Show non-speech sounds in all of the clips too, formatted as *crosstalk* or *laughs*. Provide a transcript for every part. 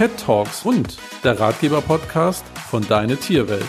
Pet Talks und der Ratgeber-Podcast von Deine Tierwelt.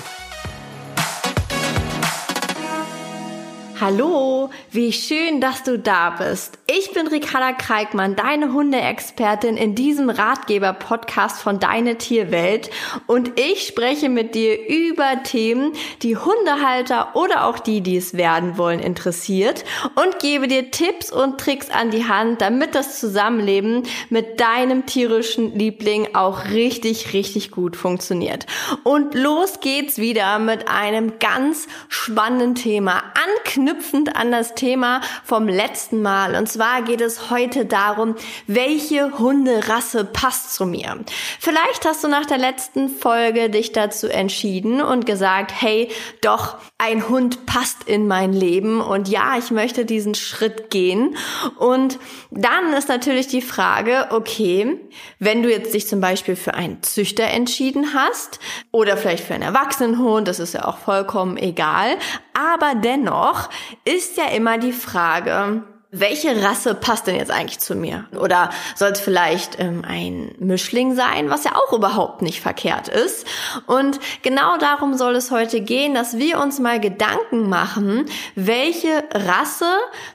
Hallo, wie schön, dass du da bist. Ich bin Ricarda Kreikmann, deine Hundeexpertin in diesem Ratgeber-Podcast von Deine Tierwelt und ich spreche mit dir über Themen, die Hundehalter oder auch die, die es werden wollen, interessiert und gebe dir Tipps und Tricks an die Hand, damit das Zusammenleben mit deinem tierischen Liebling auch richtig, richtig gut funktioniert. Und los geht's wieder mit einem ganz spannenden Thema. Anknüpfen anknüpfend an das Thema vom letzten Mal. Und zwar geht es heute darum, welche Hunderasse passt zu mir. Vielleicht hast du nach der letzten Folge dich dazu entschieden und gesagt, hey, doch, ein Hund passt in mein Leben und ja, ich möchte diesen Schritt gehen. Und dann ist natürlich die Frage, okay, wenn du jetzt dich zum Beispiel für einen Züchter entschieden hast oder vielleicht für einen Erwachsenenhund, das ist ja auch vollkommen egal, aber dennoch ist ja immer die Frage, welche Rasse passt denn jetzt eigentlich zu mir? Oder soll es vielleicht ähm, ein Mischling sein, was ja auch überhaupt nicht verkehrt ist? Und genau darum soll es heute gehen, dass wir uns mal Gedanken machen, welche Rasse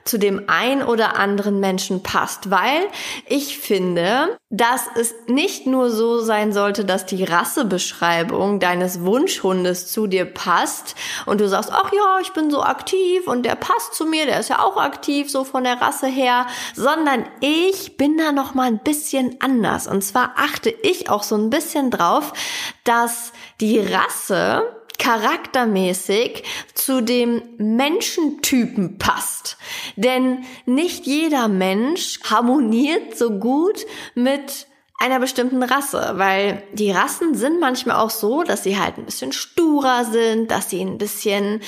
zu dem ein oder anderen Menschen passt. Weil ich finde, dass es nicht nur so sein sollte, dass die Rassebeschreibung deines Wunschhundes zu dir passt und du sagst, ach ja, ich bin so aktiv und der passt zu mir, der ist ja auch aktiv so von der Rasse her, sondern ich bin da noch mal ein bisschen anders. Und zwar achte ich auch so ein bisschen drauf, dass die Rasse charaktermäßig zu dem Menschentypen passt. Denn nicht jeder Mensch harmoniert so gut mit einer bestimmten Rasse, weil die Rassen sind manchmal auch so, dass sie halt ein bisschen sturer sind, dass sie ein bisschen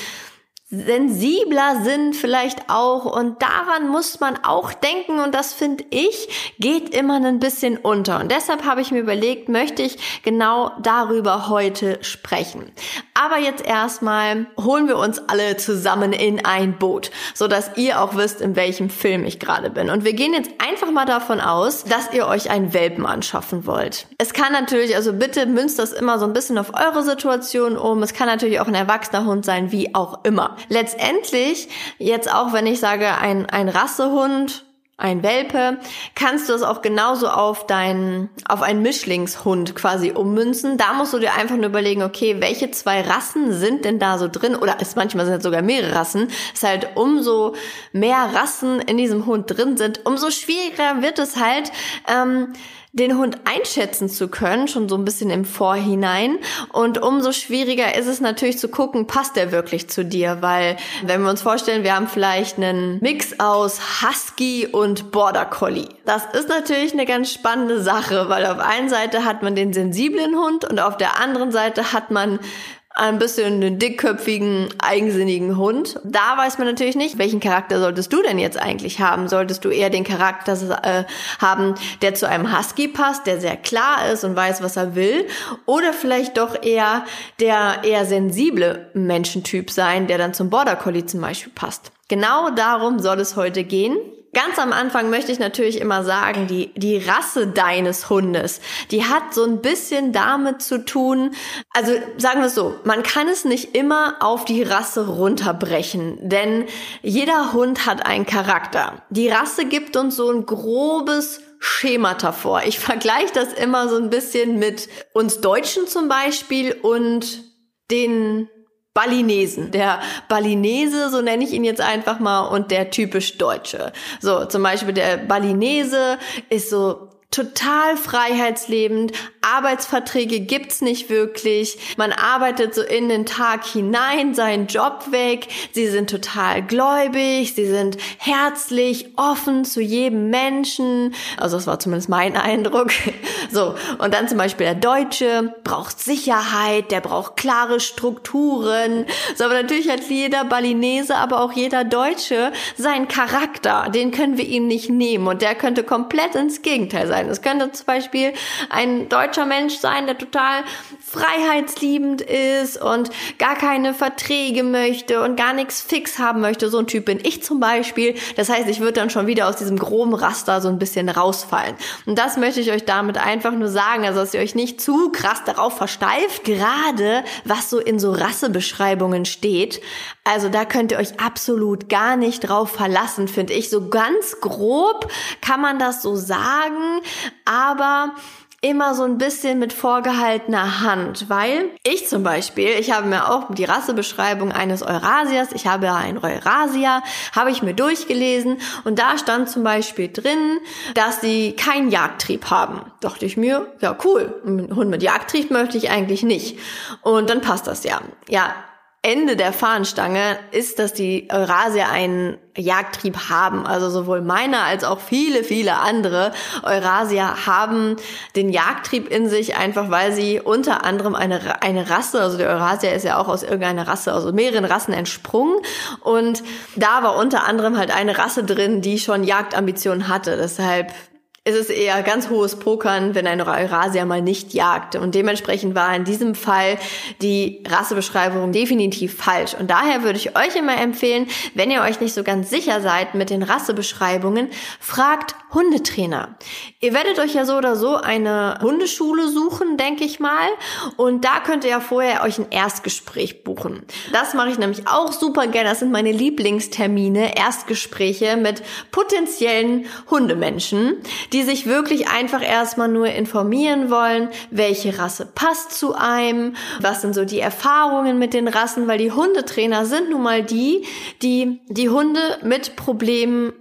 sensibler sind vielleicht auch und daran muss man auch denken und das finde ich geht immer ein bisschen unter und deshalb habe ich mir überlegt, möchte ich genau darüber heute sprechen. Aber jetzt erstmal holen wir uns alle zusammen in ein Boot, so dass ihr auch wisst, in welchem Film ich gerade bin und wir gehen jetzt einfach mal davon aus, dass ihr euch einen Welpen anschaffen wollt. Es kann natürlich, also bitte münzt das immer so ein bisschen auf eure Situation um. Es kann natürlich auch ein erwachsener Hund sein, wie auch immer letztendlich, jetzt auch wenn ich sage, ein, ein Rassehund, ein Welpe, kannst du es auch genauso auf deinen, auf einen Mischlingshund quasi ummünzen. Da musst du dir einfach nur überlegen, okay, welche zwei Rassen sind denn da so drin? Oder ist manchmal sind es sogar mehrere Rassen. Ist halt umso mehr Rassen in diesem Hund drin sind, umso schwieriger wird es halt, ähm, den Hund einschätzen zu können, schon so ein bisschen im Vorhinein. Und umso schwieriger ist es natürlich zu gucken, passt der wirklich zu dir? Weil, wenn wir uns vorstellen, wir haben vielleicht einen Mix aus Husky und Border Collie. Das ist natürlich eine ganz spannende Sache, weil auf einer Seite hat man den sensiblen Hund und auf der anderen Seite hat man ein bisschen einen dickköpfigen, eigensinnigen Hund. Da weiß man natürlich nicht, welchen Charakter solltest du denn jetzt eigentlich haben? Solltest du eher den Charakter äh, haben, der zu einem Husky passt, der sehr klar ist und weiß, was er will? Oder vielleicht doch eher der eher sensible Menschentyp sein, der dann zum Border Collie zum Beispiel passt? Genau darum soll es heute gehen. Ganz am Anfang möchte ich natürlich immer sagen, die, die Rasse deines Hundes, die hat so ein bisschen damit zu tun, also sagen wir es so, man kann es nicht immer auf die Rasse runterbrechen, denn jeder Hund hat einen Charakter. Die Rasse gibt uns so ein grobes Schemata vor. Ich vergleiche das immer so ein bisschen mit uns Deutschen zum Beispiel und den Balinesen. Der Balinese, so nenne ich ihn jetzt einfach mal, und der typisch Deutsche. So, zum Beispiel der Balinese ist so total freiheitslebend. Arbeitsverträge gibt's nicht wirklich. Man arbeitet so in den Tag hinein, seinen Job weg. Sie sind total gläubig. Sie sind herzlich, offen zu jedem Menschen. Also das war zumindest mein *laughs* Eindruck. So. Und dann zum Beispiel der Deutsche braucht Sicherheit. Der braucht klare Strukturen. So, aber natürlich hat jeder Balinese, aber auch jeder Deutsche seinen Charakter. Den können wir ihm nicht nehmen. Und der könnte komplett ins Gegenteil sein sein. Es könnte zum Beispiel ein deutscher Mensch sein, der total freiheitsliebend ist und gar keine Verträge möchte und gar nichts fix haben möchte. So ein Typ bin ich zum Beispiel. Das heißt, ich würde dann schon wieder aus diesem groben Raster so ein bisschen rausfallen. Und das möchte ich euch damit einfach nur sagen, also dass ihr euch nicht zu krass darauf versteift, gerade was so in so Rassebeschreibungen steht. Also da könnt ihr euch absolut gar nicht drauf verlassen, finde ich. So ganz grob kann man das so sagen, aber immer so ein bisschen mit vorgehaltener Hand, weil ich zum Beispiel, ich habe mir auch die Rassebeschreibung eines Eurasiers, ich habe ja ein Eurasier, habe ich mir durchgelesen und da stand zum Beispiel drin, dass sie keinen Jagdtrieb haben. Dachte ich mir, ja cool, ein Hund mit Jagdtrieb möchte ich eigentlich nicht. Und dann passt das ja. Ja, Ende der Fahnenstange ist, dass die Eurasier einen Jagdtrieb haben. Also sowohl meiner als auch viele, viele andere Eurasier haben den Jagdtrieb in sich, einfach weil sie unter anderem eine, eine Rasse, also der Eurasier ist ja auch aus irgendeiner Rasse, also mehreren Rassen entsprungen. Und da war unter anderem halt eine Rasse drin, die schon Jagdambitionen hatte. Deshalb ist es eher ganz hohes Pokern, wenn ein Eurasier mal nicht jagt. Und dementsprechend war in diesem Fall die Rassebeschreibung definitiv falsch. Und daher würde ich euch immer empfehlen, wenn ihr euch nicht so ganz sicher seid mit den Rassebeschreibungen, fragt Hundetrainer. Ihr werdet euch ja so oder so eine Hundeschule suchen, denke ich mal. Und da könnt ihr ja vorher euch ein Erstgespräch buchen. Das mache ich nämlich auch super gerne. Das sind meine Lieblingstermine, Erstgespräche mit potenziellen Hundemenschen, die sich wirklich einfach erstmal nur informieren wollen, welche Rasse passt zu einem, was sind so die Erfahrungen mit den Rassen, weil die Hundetrainer sind nun mal die, die die Hunde mit Problemen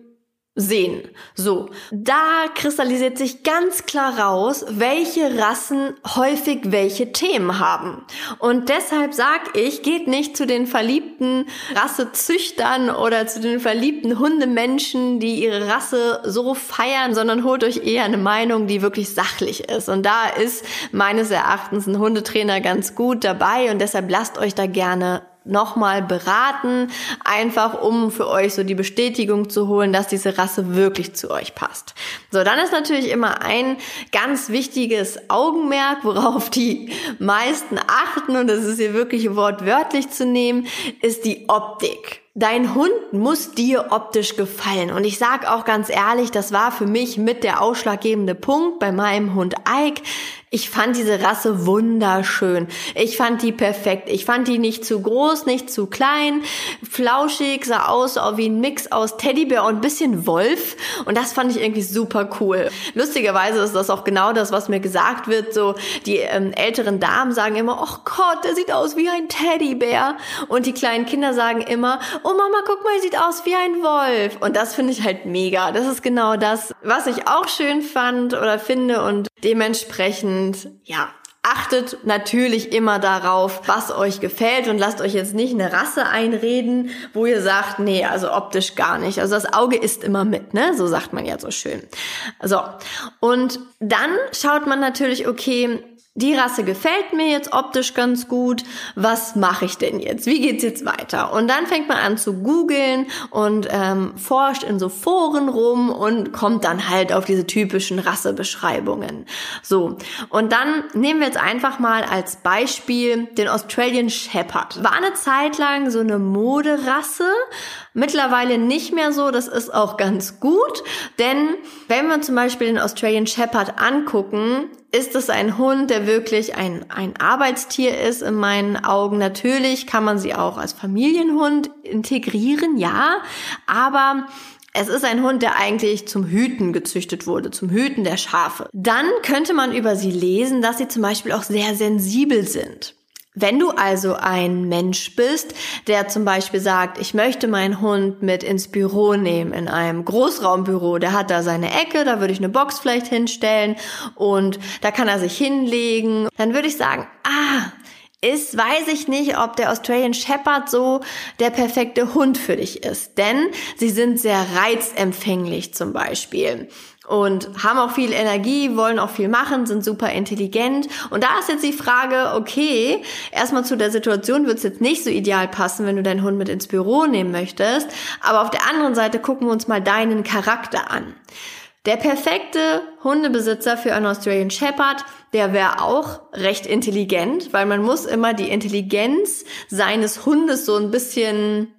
sehen. So, da kristallisiert sich ganz klar raus, welche Rassen häufig welche Themen haben. Und deshalb sag ich, geht nicht zu den verliebten Rassezüchtern oder zu den verliebten Hundemenschen, die ihre Rasse so feiern, sondern holt euch eher eine Meinung, die wirklich sachlich ist. Und da ist meines Erachtens ein Hundetrainer ganz gut dabei und deshalb lasst euch da gerne nochmal beraten, einfach um für euch so die Bestätigung zu holen, dass diese Rasse wirklich zu euch passt. So, dann ist natürlich immer ein ganz wichtiges Augenmerk, worauf die meisten achten, und das ist hier wirklich wortwörtlich zu nehmen, ist die Optik. Dein Hund muss dir optisch gefallen. Und ich sag auch ganz ehrlich, das war für mich mit der ausschlaggebende Punkt bei meinem Hund Ike. Ich fand diese Rasse wunderschön. Ich fand die perfekt. Ich fand die nicht zu groß, nicht zu klein, flauschig, sah aus wie ein Mix aus Teddybär und ein bisschen Wolf. Und das fand ich irgendwie super cool. Lustigerweise ist das auch genau das, was mir gesagt wird. So die ähm, älteren Damen sagen immer, oh Gott, der sieht aus wie ein Teddybär. Und die kleinen Kinder sagen immer, oh Mama, guck mal, sieht aus wie ein Wolf. Und das finde ich halt mega. Das ist genau das, was ich auch schön fand oder finde und dementsprechend ja, achtet natürlich immer darauf, was euch gefällt und lasst euch jetzt nicht eine Rasse einreden, wo ihr sagt, nee, also optisch gar nicht. Also das Auge ist immer mit, ne? So sagt man ja so schön. So. Und dann schaut man natürlich, okay, die Rasse gefällt mir jetzt optisch ganz gut. Was mache ich denn jetzt? Wie geht's jetzt weiter? Und dann fängt man an zu googeln und ähm, forscht in so Foren rum und kommt dann halt auf diese typischen Rassebeschreibungen. So, und dann nehmen wir jetzt einfach mal als Beispiel den Australian Shepherd. War eine Zeit lang so eine Moderasse, Mittlerweile nicht mehr so, das ist auch ganz gut, denn wenn wir zum Beispiel den Australian Shepherd angucken, ist es ein Hund, der wirklich ein, ein Arbeitstier ist in meinen Augen. Natürlich kann man sie auch als Familienhund integrieren, ja, aber es ist ein Hund, der eigentlich zum Hüten gezüchtet wurde, zum Hüten der Schafe. Dann könnte man über sie lesen, dass sie zum Beispiel auch sehr sensibel sind. Wenn du also ein Mensch bist, der zum Beispiel sagt, ich möchte meinen Hund mit ins Büro nehmen, in einem Großraumbüro, der hat da seine Ecke, da würde ich eine Box vielleicht hinstellen und da kann er sich hinlegen, dann würde ich sagen, ah, ist, weiß ich nicht, ob der Australian Shepherd so der perfekte Hund für dich ist. Denn sie sind sehr reizempfänglich zum Beispiel und haben auch viel Energie, wollen auch viel machen, sind super intelligent. Und da ist jetzt die Frage, okay, erstmal zu der Situation wird es jetzt nicht so ideal passen, wenn du deinen Hund mit ins Büro nehmen möchtest. Aber auf der anderen Seite gucken wir uns mal deinen Charakter an. Der perfekte Hundebesitzer für einen Australian Shepherd, der wäre auch recht intelligent, weil man muss immer die Intelligenz seines Hundes so ein bisschen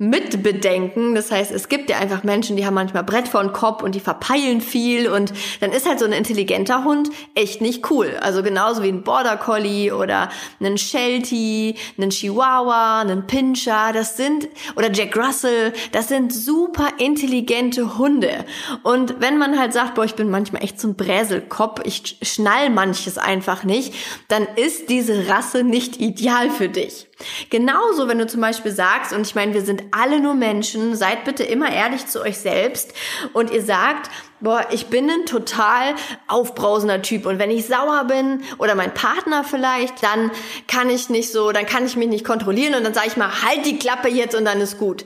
mitbedenken. Das heißt, es gibt ja einfach Menschen, die haben manchmal Brett vor den Kopf und die verpeilen viel und dann ist halt so ein intelligenter Hund echt nicht cool. Also genauso wie ein Border Collie oder ein Sheltie, ein Chihuahua, ein Pinscher, das sind, oder Jack Russell, das sind super intelligente Hunde. Und wenn man halt sagt, boah, ich bin manchmal echt so ein Bräselkopf, ich schnall manches einfach nicht, dann ist diese Rasse nicht ideal für dich. Genauso, wenn du zum Beispiel sagst, und ich meine, wir sind alle nur Menschen, seid bitte immer ehrlich zu euch selbst und ihr sagt, boah, ich bin ein total aufbrausender Typ und wenn ich sauer bin oder mein Partner vielleicht, dann kann ich nicht so, dann kann ich mich nicht kontrollieren und dann sage ich mal, halt die Klappe jetzt und dann ist gut.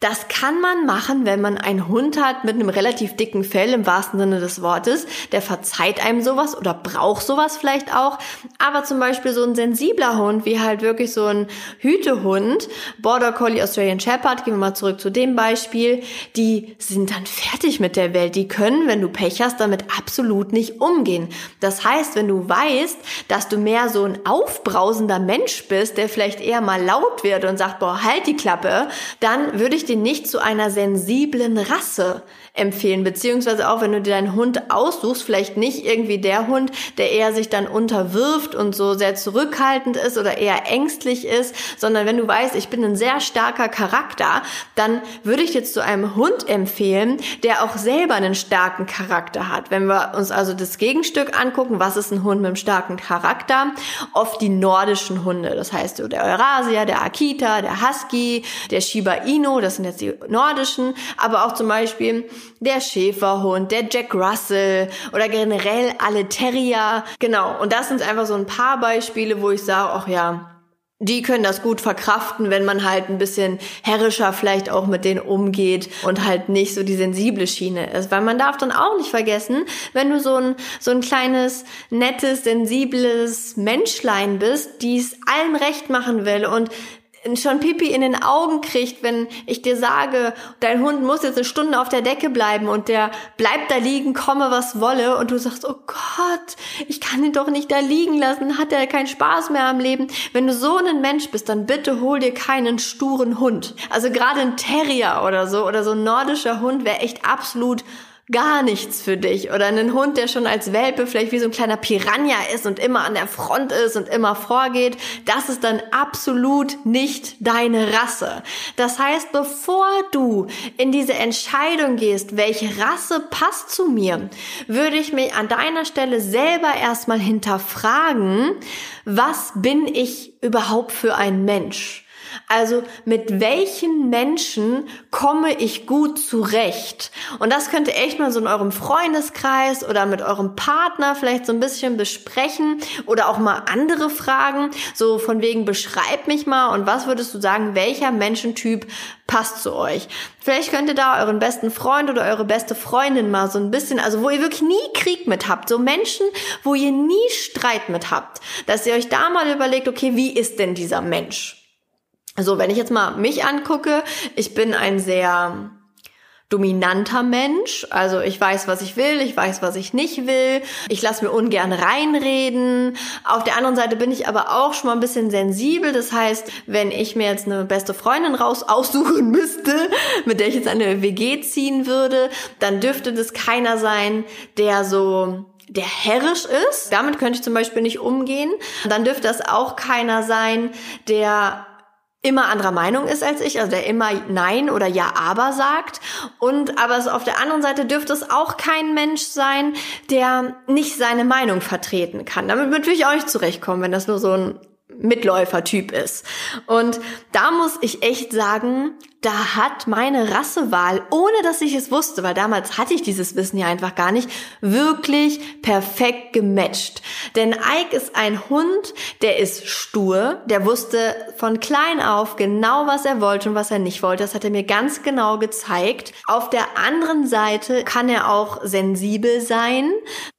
Das kann man machen, wenn man einen Hund hat mit einem relativ dicken Fell im wahrsten Sinne des Wortes. Der verzeiht einem sowas oder braucht sowas vielleicht auch. Aber zum Beispiel so ein sensibler Hund, wie halt wirklich so ein Hütehund, Border Collie Australian Shepherd, gehen wir mal zurück zu dem Beispiel, die sind dann fertig mit der Welt. Die können, wenn du Pech hast, damit absolut nicht umgehen. Das heißt, wenn du weißt, dass du mehr so ein aufbrausender Mensch bist, der vielleicht eher mal laut wird und sagt, boah, halt die Klappe, dann würde ich dir nicht zu einer sensiblen Rasse empfehlen, beziehungsweise auch wenn du dir deinen Hund aussuchst, vielleicht nicht irgendwie der Hund, der eher sich dann unterwirft und so sehr zurückhaltend ist oder eher ängstlich ist, sondern wenn du weißt, ich bin ein sehr starker Charakter, dann würde ich jetzt zu einem Hund empfehlen, der auch selber einen starken Charakter hat. Wenn wir uns also das Gegenstück angucken, was ist ein Hund mit einem starken Charakter? Oft die nordischen Hunde, das heißt der Eurasier, der Akita, der Husky, der Shiba Inu, das sind jetzt die nordischen, aber auch zum Beispiel der Schäferhund, der Jack Russell oder generell alle Terrier. Genau, und das sind einfach so ein paar Beispiele, wo ich sage, ach ja, die können das gut verkraften, wenn man halt ein bisschen herrischer vielleicht auch mit denen umgeht und halt nicht so die sensible Schiene ist. Weil man darf dann auch nicht vergessen, wenn du so ein, so ein kleines, nettes, sensibles Menschlein bist, die es allen recht machen will und schon Pipi in den Augen kriegt, wenn ich dir sage, dein Hund muss jetzt eine Stunde auf der Decke bleiben und der bleibt da liegen, komme was wolle und du sagst, oh Gott, ich kann ihn doch nicht da liegen lassen, hat er keinen Spaß mehr am Leben. Wenn du so ein Mensch bist, dann bitte hol dir keinen sturen Hund. Also gerade ein Terrier oder so oder so ein nordischer Hund wäre echt absolut gar nichts für dich oder einen Hund, der schon als Welpe vielleicht wie so ein kleiner Piranha ist und immer an der Front ist und immer vorgeht, das ist dann absolut nicht deine Rasse. Das heißt, bevor du in diese Entscheidung gehst, welche Rasse passt zu mir, würde ich mich an deiner Stelle selber erstmal hinterfragen, was bin ich überhaupt für ein Mensch? Also mit welchen Menschen komme ich gut zurecht? Und das könnt ihr echt mal so in eurem Freundeskreis oder mit eurem Partner vielleicht so ein bisschen besprechen oder auch mal andere fragen. So von wegen beschreib mich mal und was würdest du sagen, welcher Menschentyp passt zu euch? Vielleicht könnt ihr da euren besten Freund oder eure beste Freundin mal so ein bisschen, also wo ihr wirklich nie Krieg mit habt, so Menschen, wo ihr nie Streit mit habt, dass ihr euch da mal überlegt, okay, wie ist denn dieser Mensch? So, wenn ich jetzt mal mich angucke, ich bin ein sehr dominanter Mensch. Also ich weiß, was ich will, ich weiß, was ich nicht will. Ich lasse mir ungern reinreden. Auf der anderen Seite bin ich aber auch schon mal ein bisschen sensibel. Das heißt, wenn ich mir jetzt eine beste Freundin raus aussuchen *laughs* müsste, mit der ich jetzt eine WG ziehen würde, dann dürfte das keiner sein, der so der herrisch ist. Damit könnte ich zum Beispiel nicht umgehen. Dann dürfte das auch keiner sein, der immer anderer Meinung ist als ich, also der immer Nein oder Ja, aber sagt. Und aber so auf der anderen Seite dürfte es auch kein Mensch sein, der nicht seine Meinung vertreten kann. Damit würde ich auch nicht zurechtkommen, wenn das nur so ein Mitläufertyp ist. Und da muss ich echt sagen, da hat meine Rassewahl, ohne dass ich es wusste, weil damals hatte ich dieses Wissen ja einfach gar nicht, wirklich perfekt gematcht. Denn Ike ist ein Hund, der ist stur, der wusste von klein auf genau, was er wollte und was er nicht wollte. Das hat er mir ganz genau gezeigt. Auf der anderen Seite kann er auch sensibel sein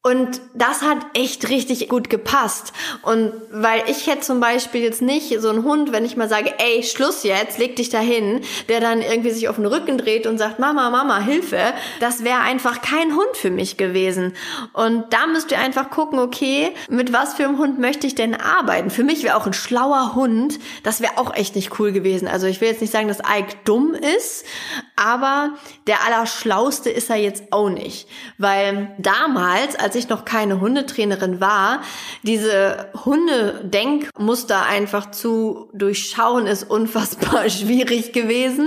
und das hat echt richtig gut gepasst. Und weil ich hätte zum Beispiel jetzt nicht so einen Hund, wenn ich mal sage, ey, Schluss jetzt, leg dich dahin, der dann irgendwie sich auf den Rücken dreht und sagt, Mama, Mama, Hilfe, das wäre einfach kein Hund für mich gewesen. Und da müsst ihr einfach gucken, okay, mit was für einem Hund möchte ich denn arbeiten? Für mich wäre auch ein schlauer Hund, das wäre auch echt nicht cool gewesen. Also ich will jetzt nicht sagen, dass Ike dumm ist, aber der Allerschlauste ist er jetzt auch nicht. Weil damals, als ich noch keine Hundetrainerin war, diese Hundedenkmuster einfach zu durchschauen, ist unfassbar *laughs* schwierig gewesen.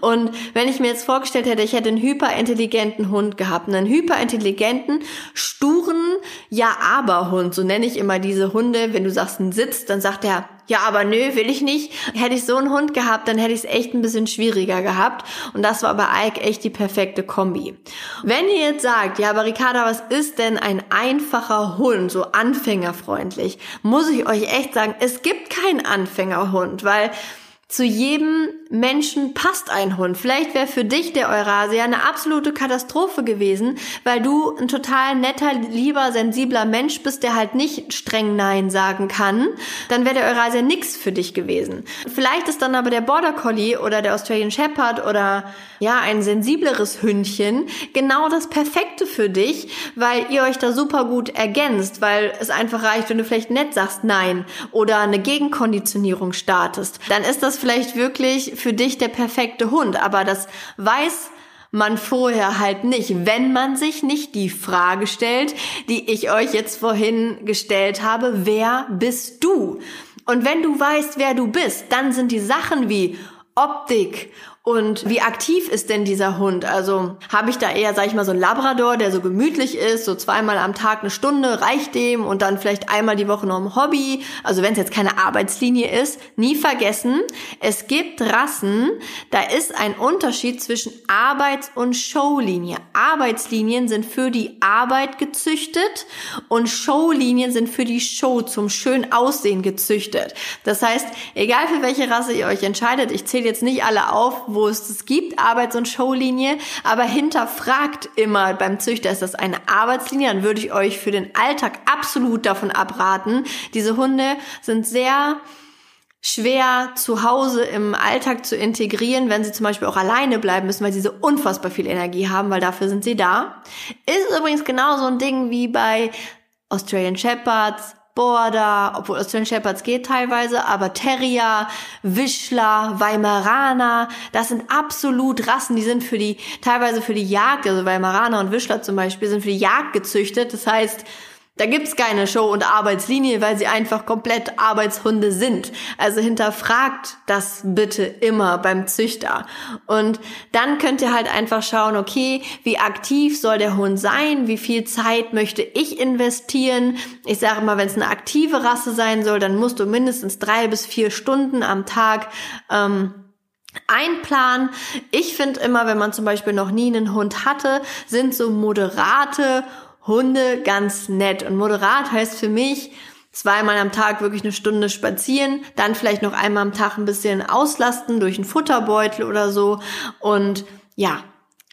Und wenn ich mir jetzt vorgestellt hätte, ich hätte einen hyperintelligenten Hund gehabt, einen hyperintelligenten, sturen Ja-Aber-Hund, so nenne ich immer diese Hunde, wenn du sagst ein Sitz, dann sagt er ja, aber nö, will ich nicht. Hätte ich so einen Hund gehabt, dann hätte ich es echt ein bisschen schwieriger gehabt. Und das war bei Ike echt die perfekte Kombi. Wenn ihr jetzt sagt, ja, aber Ricarda, was ist denn ein einfacher Hund, so anfängerfreundlich? Muss ich euch echt sagen, es gibt keinen Anfängerhund, weil zu jedem Menschen passt ein Hund. Vielleicht wäre für dich der Eurasia eine absolute Katastrophe gewesen, weil du ein total netter, lieber, sensibler Mensch bist, der halt nicht streng Nein sagen kann. Dann wäre der Eurasia nix für dich gewesen. Vielleicht ist dann aber der Border Collie oder der Australian Shepherd oder ja, ein sensibleres Hündchen genau das Perfekte für dich, weil ihr euch da super gut ergänzt, weil es einfach reicht, wenn du vielleicht nett sagst Nein oder eine Gegenkonditionierung startest. Dann ist das vielleicht wirklich für dich der perfekte Hund, aber das weiß man vorher halt nicht, wenn man sich nicht die Frage stellt, die ich euch jetzt vorhin gestellt habe, wer bist du? Und wenn du weißt, wer du bist, dann sind die Sachen wie Optik und wie aktiv ist denn dieser Hund? Also habe ich da eher, sag ich mal, so einen Labrador, der so gemütlich ist, so zweimal am Tag eine Stunde reicht dem und dann vielleicht einmal die Woche noch ein Hobby. Also wenn es jetzt keine Arbeitslinie ist, nie vergessen, es gibt Rassen, da ist ein Unterschied zwischen Arbeits- und Showlinie. Arbeitslinien sind für die Arbeit gezüchtet und Showlinien sind für die Show zum schön Aussehen gezüchtet. Das heißt, egal für welche Rasse ihr euch entscheidet, ich zähle jetzt nicht alle auf, wo es es gibt, Arbeits- und Showlinie, aber hinterfragt immer beim Züchter, ist das eine Arbeitslinie, dann würde ich euch für den Alltag absolut davon abraten. Diese Hunde sind sehr schwer zu Hause im Alltag zu integrieren, wenn sie zum Beispiel auch alleine bleiben müssen, weil sie so unfassbar viel Energie haben, weil dafür sind sie da. Ist übrigens genauso ein Ding wie bei Australian Shepherds, Border, obwohl Australian Shepherds geht teilweise, aber Terrier, Wischler, Weimaraner, das sind absolut Rassen, die sind für die, teilweise für die Jagd, also Weimaraner und Wischler zum Beispiel, sind für die Jagd gezüchtet. Das heißt, da gibt's keine Show- und Arbeitslinie, weil sie einfach komplett Arbeitshunde sind. Also hinterfragt das bitte immer beim Züchter. Und dann könnt ihr halt einfach schauen, okay, wie aktiv soll der Hund sein? Wie viel Zeit möchte ich investieren? Ich sage mal, wenn es eine aktive Rasse sein soll, dann musst du mindestens drei bis vier Stunden am Tag ähm, einplanen. Ich finde immer, wenn man zum Beispiel noch nie einen Hund hatte, sind so moderate Hunde ganz nett. Und moderat heißt für mich, zweimal am Tag wirklich eine Stunde spazieren, dann vielleicht noch einmal am Tag ein bisschen auslasten durch einen Futterbeutel oder so. Und ja,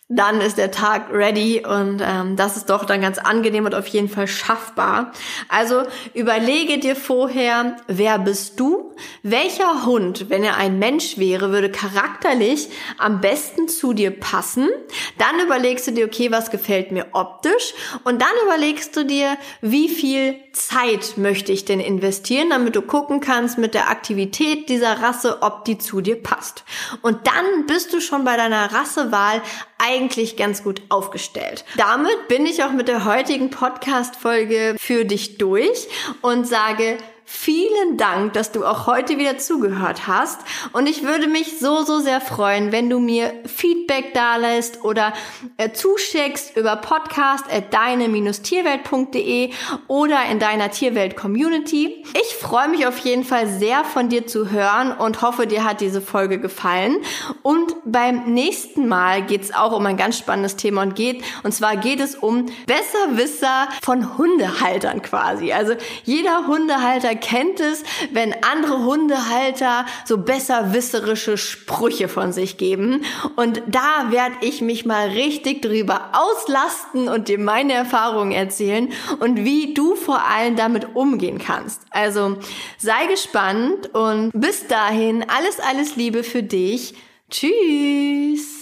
dann ist der Tag ready und ähm, das ist doch dann ganz angenehm und auf jeden Fall schaffbar. Also überlege dir vorher, wer bist du? Welcher Hund, wenn er ein Mensch wäre, würde charakterlich am besten zu dir passen? Dann überlegst du dir, okay, was gefällt mir optisch? Und dann überlegst du dir, wie viel Zeit möchte ich denn investieren, damit du gucken kannst mit der Aktivität dieser Rasse, ob die zu dir passt. Und dann bist du schon bei deiner Rassewahl eigentlich ganz gut aufgestellt. Damit bin ich auch mit der heutigen Podcast-Folge für dich durch und sage vielen Dank, dass du auch heute wieder zugehört hast. Und ich würde mich so, so sehr freuen, wenn du mir Feedback da lässt oder äh, zuschickst über podcast at deine-tierwelt.de oder in deiner Tierwelt-Community. Ich freue mich auf jeden Fall sehr von dir zu hören und hoffe, dir hat diese Folge gefallen. Und beim nächsten Mal geht es auch um ein ganz spannendes Thema und geht, und zwar geht es um Besserwisser von Hundehaltern quasi. Also jeder Hundehalter kennt es, wenn andere Hundehalter so besserwisserische Sprüche von sich geben. Und da werde ich mich mal richtig drüber auslasten und dir meine Erfahrungen erzählen und wie du vor allem damit umgehen kannst. Also sei gespannt und bis dahin alles, alles Liebe für dich. Tschüss!